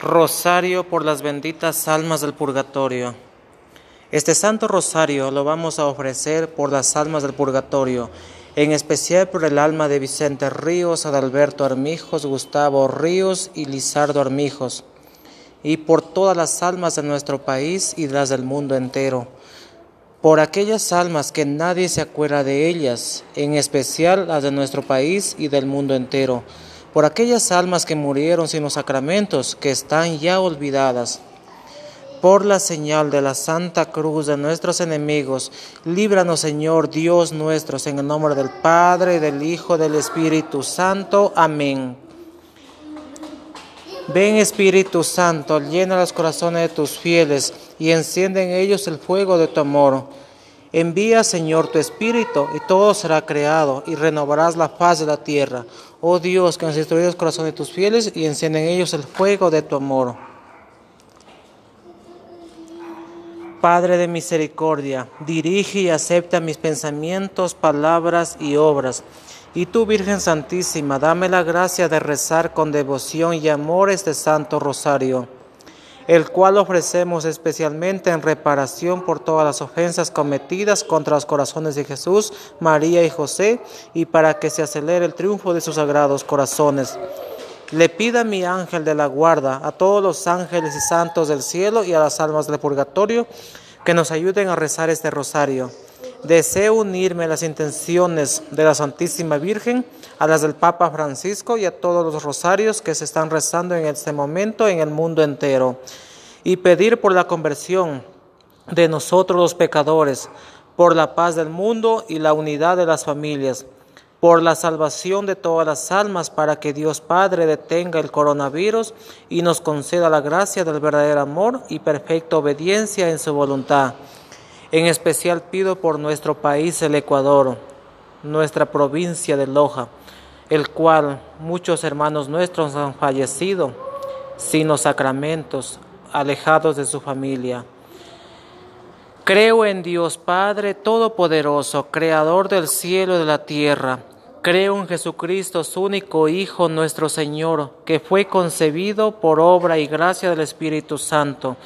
Rosario por las benditas almas del purgatorio. Este santo rosario lo vamos a ofrecer por las almas del purgatorio, en especial por el alma de Vicente Ríos, Adalberto Armijos, Gustavo Ríos y Lizardo Armijos, y por todas las almas de nuestro país y las del mundo entero. Por aquellas almas que nadie se acuerda de ellas, en especial las de nuestro país y del mundo entero por aquellas almas que murieron sin los sacramentos, que están ya olvidadas. Por la señal de la Santa Cruz de nuestros enemigos, líbranos Señor Dios nuestro, en el nombre del Padre, del Hijo, del Espíritu Santo. Amén. Ven Espíritu Santo, llena los corazones de tus fieles y enciende en ellos el fuego de tu amor. Envía, Señor, tu Espíritu, y todo será creado, y renovarás la faz de la tierra. Oh Dios, que has destruido el corazón de tus fieles, y enciende en ellos el fuego de tu amor. Padre de misericordia, dirige y acepta mis pensamientos, palabras y obras. Y tú, Virgen Santísima, dame la gracia de rezar con devoción y amor este Santo Rosario el cual ofrecemos especialmente en reparación por todas las ofensas cometidas contra los corazones de Jesús, María y José, y para que se acelere el triunfo de sus sagrados corazones. Le pida mi ángel de la guarda a todos los ángeles y santos del cielo y a las almas del purgatorio que nos ayuden a rezar este rosario. Deseo unirme a las intenciones de la Santísima Virgen, a las del Papa Francisco y a todos los rosarios que se están rezando en este momento en el mundo entero. Y pedir por la conversión de nosotros los pecadores, por la paz del mundo y la unidad de las familias, por la salvación de todas las almas, para que Dios Padre detenga el coronavirus y nos conceda la gracia del verdadero amor y perfecta obediencia en su voluntad en especial pido por nuestro país, el Ecuador, nuestra provincia de Loja, el cual muchos hermanos nuestros han fallecido sin los sacramentos, alejados de su familia. Creo en Dios Padre Todopoderoso, Creador del cielo y de la tierra. Creo en Jesucristo, su único Hijo, nuestro Señor, que fue concebido por obra y gracia del Espíritu Santo.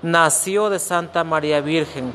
Nació de Santa María Virgen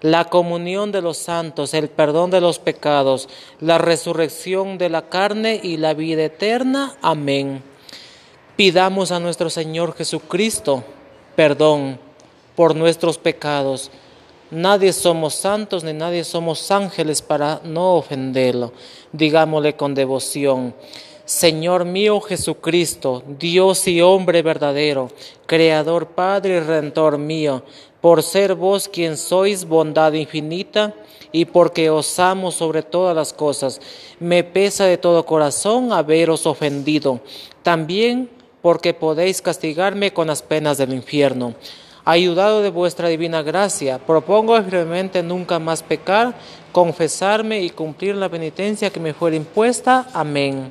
la comunión de los santos, el perdón de los pecados, la resurrección de la carne y la vida eterna. Amén. Pidamos a nuestro Señor Jesucristo perdón por nuestros pecados. Nadie somos santos ni nadie somos ángeles para no ofenderlo. Digámosle con devoción. Señor mío Jesucristo, Dios y hombre verdadero, Creador, Padre y Redentor mío, por ser vos quien sois bondad infinita y porque os amo sobre todas las cosas. Me pesa de todo corazón haberos ofendido, también porque podéis castigarme con las penas del infierno. Ayudado de vuestra divina gracia, propongo firmemente nunca más pecar, confesarme y cumplir la penitencia que me fuera impuesta. Amén.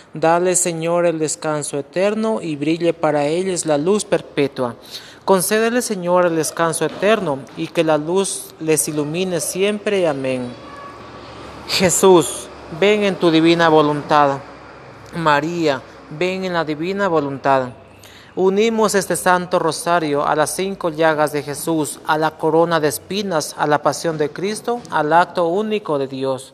Dale, Señor, el descanso eterno y brille para ellos la luz perpetua. Concédele, Señor, el descanso eterno y que la luz les ilumine siempre. Amén. Jesús, ven en tu divina voluntad. María, ven en la divina voluntad. Unimos este santo rosario a las cinco llagas de Jesús, a la corona de espinas, a la pasión de Cristo, al acto único de Dios.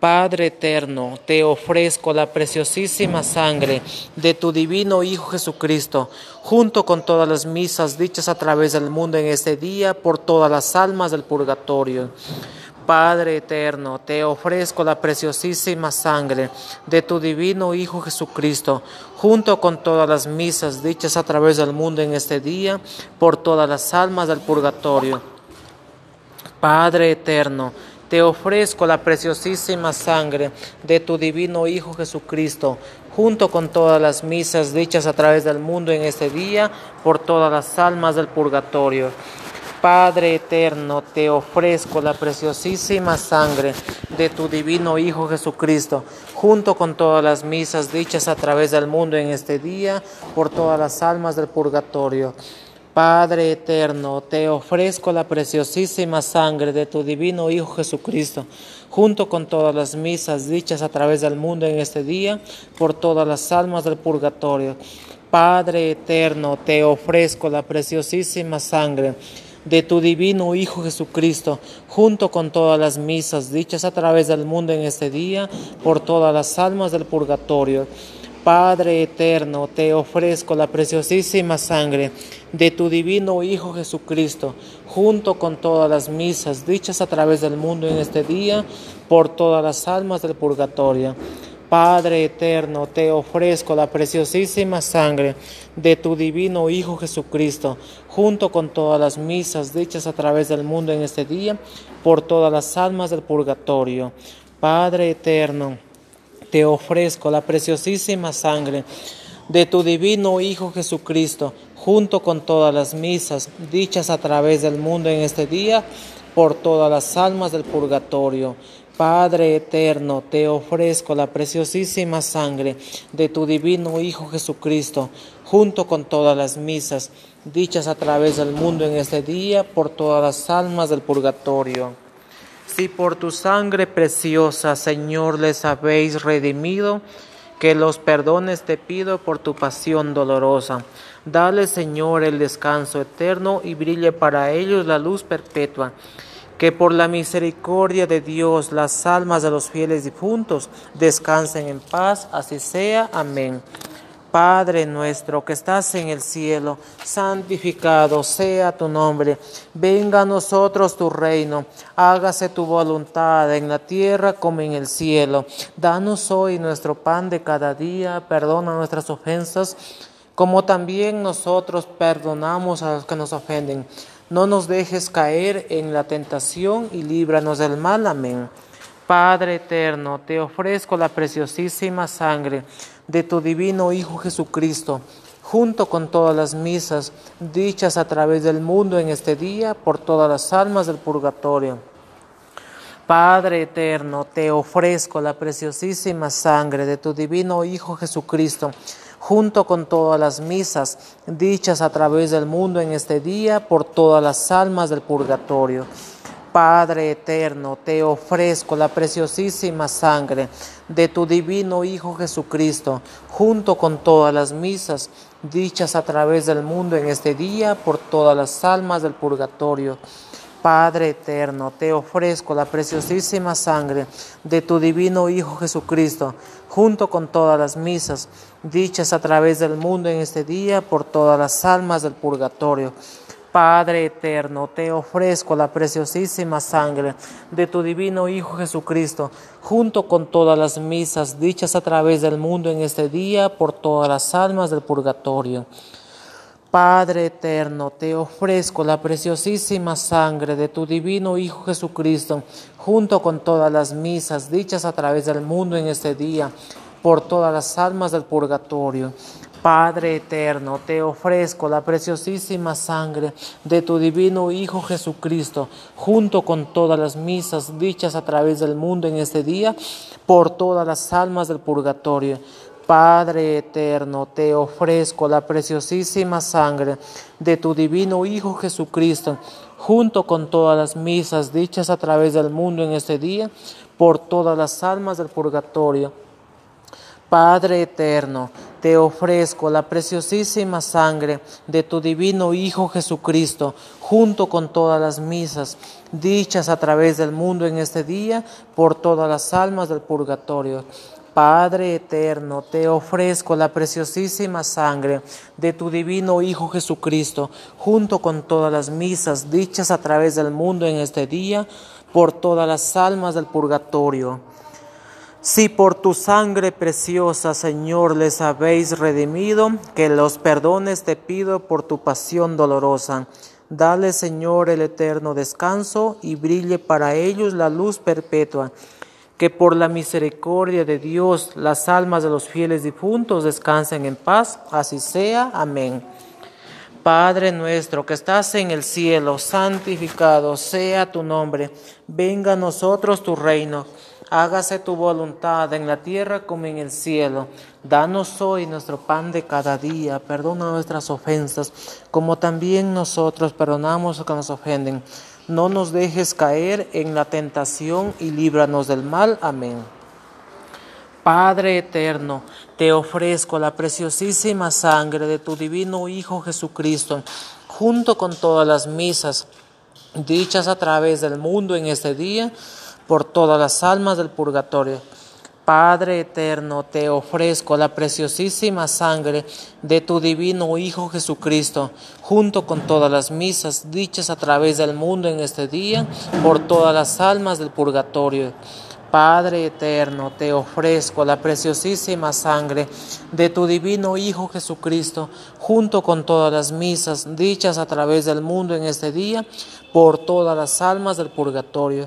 Padre eterno, te ofrezco la preciosísima sangre de tu divino Hijo Jesucristo, junto con todas las misas dichas a través del mundo en este día por todas las almas del purgatorio Padre eterno, te ofrezco la preciosísima sangre de tu divino Hijo Jesucristo, junto con todas las misas dichas a través del mundo en este día, por todas las almas del purgatorio. Padre eterno, te ofrezco la preciosísima sangre de tu divino Hijo Jesucristo, junto con todas las misas dichas a través del mundo en este día, por todas las almas del purgatorio. Padre eterno, te ofrezco la preciosísima sangre de tu divino Hijo Jesucristo, junto con todas las misas dichas a través del mundo en este día, por todas las almas del purgatorio. Padre eterno, te ofrezco la preciosísima sangre de tu divino Hijo Jesucristo, junto con todas las misas dichas a través del mundo en este día, por todas las almas del purgatorio. Padre eterno, te ofrezco la preciosísima sangre de tu divino Hijo Jesucristo, junto con todas las misas dichas a través del mundo en este día, por todas las almas del purgatorio. Padre eterno, te ofrezco la preciosísima sangre de tu divino Hijo Jesucristo, junto con todas las misas dichas a través del mundo en este día, por todas las almas del purgatorio. Padre eterno, te ofrezco la preciosísima sangre de tu divino Hijo Jesucristo, junto con todas las misas dichas a través del mundo en este día, por todas las almas del purgatorio. Padre eterno, te ofrezco la preciosísima sangre de tu divino Hijo Jesucristo, junto con todas las misas dichas a través del mundo en este día, por todas las almas del purgatorio. Padre eterno, te ofrezco la preciosísima sangre de tu divino Hijo Jesucristo, junto con todas las misas dichas a través del mundo en este día por todas las almas del purgatorio. Si por tu sangre preciosa, Señor, les habéis redimido, que los perdones te pido por tu pasión dolorosa. Dale, Señor, el descanso eterno y brille para ellos la luz perpetua que por la misericordia de Dios las almas de los fieles difuntos descansen en paz, así sea. Amén. Padre nuestro que estás en el cielo, santificado sea tu nombre, venga a nosotros tu reino, hágase tu voluntad en la tierra como en el cielo. Danos hoy nuestro pan de cada día, perdona nuestras ofensas, como también nosotros perdonamos a los que nos ofenden no nos dejes caer en la tentación y líbranos del mal. Amén. Padre eterno, te ofrezco la preciosísima sangre de tu divino Hijo Jesucristo, junto con todas las misas dichas a través del mundo en este día por todas las almas del purgatorio. Padre eterno, te ofrezco la preciosísima sangre de tu divino Hijo Jesucristo, junto con todas las misas dichas a través del mundo en este día por todas las almas del purgatorio. Padre eterno, te ofrezco la preciosísima sangre de tu divino Hijo Jesucristo, junto con todas las misas dichas a través del mundo en este día por todas las almas del purgatorio. Padre eterno, te ofrezco la preciosísima sangre de tu divino Hijo Jesucristo, junto con todas las misas dichas a través del mundo en este día por todas las almas del purgatorio. Padre eterno, te ofrezco la preciosísima sangre de tu divino Hijo Jesucristo, junto con todas las misas dichas a través del mundo en este día por todas las almas del purgatorio. Padre eterno, te ofrezco la preciosísima sangre de tu divino Hijo Jesucristo, junto con todas las misas dichas a través del mundo en este día por todas las almas del purgatorio. Padre eterno, te ofrezco la preciosísima sangre de tu divino Hijo Jesucristo, junto con todas las misas dichas a través del mundo en este día, por todas las almas del purgatorio. Padre eterno, te ofrezco la preciosísima sangre de tu divino Hijo Jesucristo, junto con todas las misas dichas a través del mundo en este día, por todas las almas del purgatorio. Padre eterno, te ofrezco la preciosísima sangre de tu divino Hijo Jesucristo, junto con todas las misas dichas a través del mundo en este día, por todas las almas del purgatorio. Padre eterno, te ofrezco la preciosísima sangre de tu divino Hijo Jesucristo, junto con todas las misas dichas a través del mundo en este día, por todas las almas del purgatorio. Si por tu sangre preciosa, Señor, les habéis redimido, que los perdones te pido por tu pasión dolorosa. Dale, Señor, el eterno descanso y brille para ellos la luz perpetua. Que por la misericordia de Dios las almas de los fieles difuntos descansen en paz. Así sea. Amén. Padre nuestro que estás en el cielo, santificado sea tu nombre. Venga a nosotros tu reino hágase tu voluntad en la tierra como en el cielo. Danos hoy nuestro pan de cada día, perdona nuestras ofensas, como también nosotros perdonamos a los que nos ofenden. No nos dejes caer en la tentación y líbranos del mal. Amén. Padre eterno, te ofrezco la preciosísima sangre de tu divino Hijo Jesucristo, junto con todas las misas dichas a través del mundo en este día por todas las almas del purgatorio. Padre eterno, te ofrezco la preciosísima sangre de tu divino Hijo Jesucristo, junto con todas las misas dichas a través del mundo en este día, por todas las almas del purgatorio. Padre eterno, te ofrezco la preciosísima sangre de tu divino Hijo Jesucristo, junto con todas las misas dichas a través del mundo en este día, por todas las almas del purgatorio.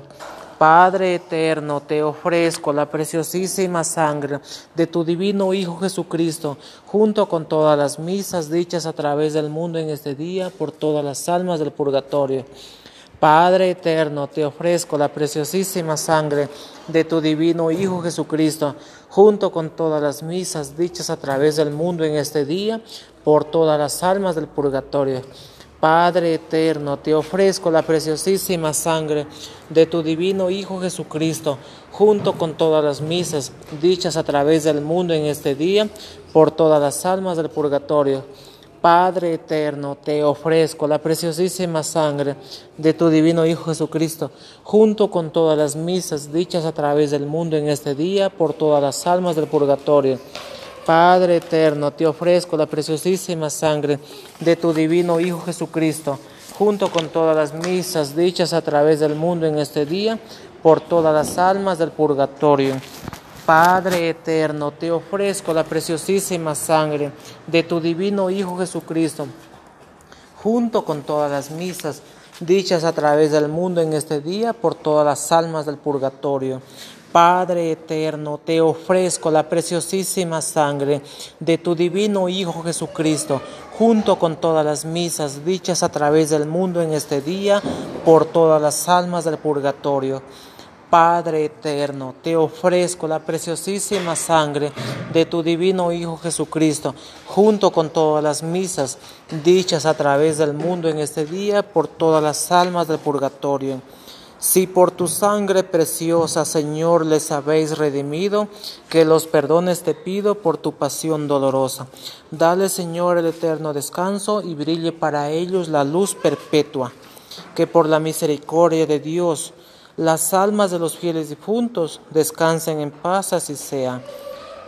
Padre eterno, te ofrezco la preciosísima sangre de tu divino Hijo Jesucristo, junto con todas las misas dichas a través del mundo en este día por todas las almas del purgatorio. Padre eterno, te ofrezco la preciosísima sangre de tu divino Hijo Jesucristo, junto con todas las misas dichas a través del mundo en este día por todas las almas del purgatorio. Padre eterno, te ofrezco la preciosísima sangre de tu divino Hijo Jesucristo, junto con todas las misas dichas a través del mundo en este día, por todas las almas del purgatorio. Padre eterno, te ofrezco la preciosísima sangre de tu divino Hijo Jesucristo, junto con todas las misas dichas a través del mundo en este día, por todas las almas del purgatorio. Padre eterno, te ofrezco la preciosísima sangre de tu divino Hijo Jesucristo, junto con todas las misas dichas a través del mundo en este día, por todas las almas del purgatorio. Padre eterno, te ofrezco la preciosísima sangre de tu divino Hijo Jesucristo, junto con todas las misas dichas a través del mundo en este día, por todas las almas del purgatorio. Padre eterno, te ofrezco la preciosísima sangre de tu divino Hijo Jesucristo, junto con todas las misas dichas a través del mundo en este día, por todas las almas del purgatorio. Padre eterno, te ofrezco la preciosísima sangre de tu divino Hijo Jesucristo, junto con todas las misas dichas a través del mundo en este día, por todas las almas del purgatorio. Si por tu sangre preciosa, Señor, les habéis redimido, que los perdones te pido por tu pasión dolorosa. Dale, Señor, el eterno descanso y brille para ellos la luz perpetua. Que por la misericordia de Dios, las almas de los fieles difuntos descansen en paz, así sea.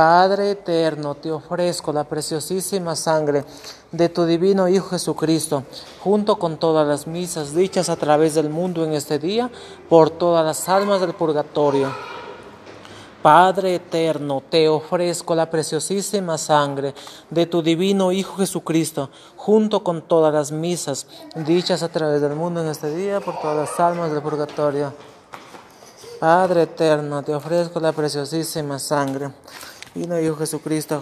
Padre eterno, te ofrezco la preciosísima sangre de tu divino Hijo Jesucristo, junto con todas las misas dichas a través del mundo en este día, por todas las almas del purgatorio. Padre eterno, te ofrezco la preciosísima sangre de tu divino Hijo Jesucristo, junto con todas las misas dichas a través del mundo en este día, por todas las almas del purgatorio. Padre eterno, te ofrezco la preciosísima sangre. Divino Hijo Jesucristo,